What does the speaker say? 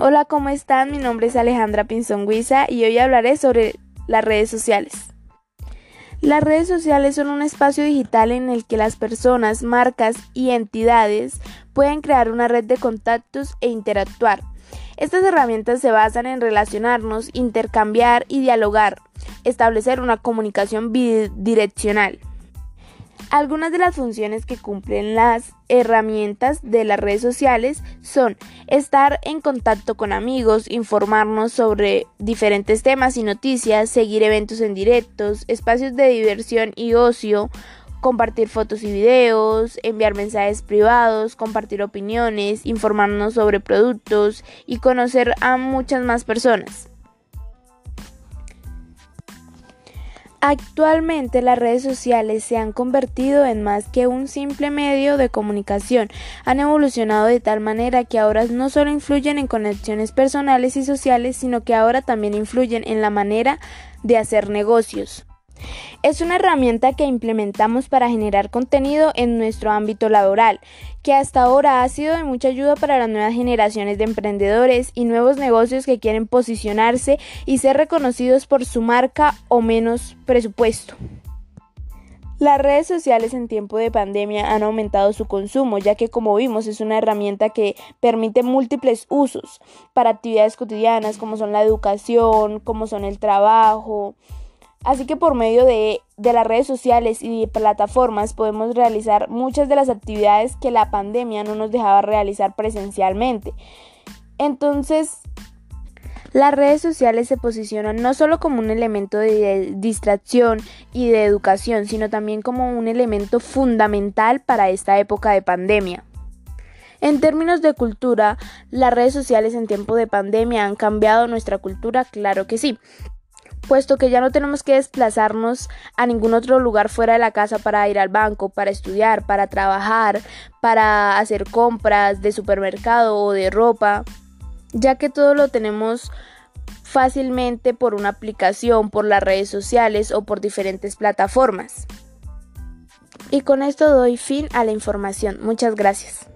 Hola, ¿cómo están? Mi nombre es Alejandra Pinzón Guisa y hoy hablaré sobre las redes sociales. Las redes sociales son un espacio digital en el que las personas, marcas y entidades pueden crear una red de contactos e interactuar. Estas herramientas se basan en relacionarnos, intercambiar y dialogar, establecer una comunicación bidireccional. Algunas de las funciones que cumplen las herramientas de las redes sociales son estar en contacto con amigos, informarnos sobre diferentes temas y noticias, seguir eventos en directos, espacios de diversión y ocio, compartir fotos y videos, enviar mensajes privados, compartir opiniones, informarnos sobre productos y conocer a muchas más personas. Actualmente las redes sociales se han convertido en más que un simple medio de comunicación, han evolucionado de tal manera que ahora no solo influyen en conexiones personales y sociales, sino que ahora también influyen en la manera de hacer negocios. Es una herramienta que implementamos para generar contenido en nuestro ámbito laboral, que hasta ahora ha sido de mucha ayuda para las nuevas generaciones de emprendedores y nuevos negocios que quieren posicionarse y ser reconocidos por su marca o menos presupuesto. Las redes sociales en tiempo de pandemia han aumentado su consumo, ya que como vimos es una herramienta que permite múltiples usos para actividades cotidianas como son la educación, como son el trabajo, Así que por medio de, las redes sociales y de plataformas podemos realizar muchas de las actividades que la pandemia no nos dejaba realizar presencialmente. Entonces, las redes sociales se posicionan no solo como un elemento de distracción y de educación, sino también como un elemento fundamental para esta época de pandemia. En términos de cultura, las redes sociales en tiempo de pandemia han cambiado nuestra cultura, claro que sí puesto que ya no tenemos que desplazarnos a ningún otro lugar fuera de la casa para ir al banco, para estudiar, para trabajar, para hacer compras de supermercado o de ropa, ya que todo lo tenemos fácilmente por una aplicación, por las redes sociales o por diferentes plataformas. Y con esto doy fin a la información. Muchas gracias.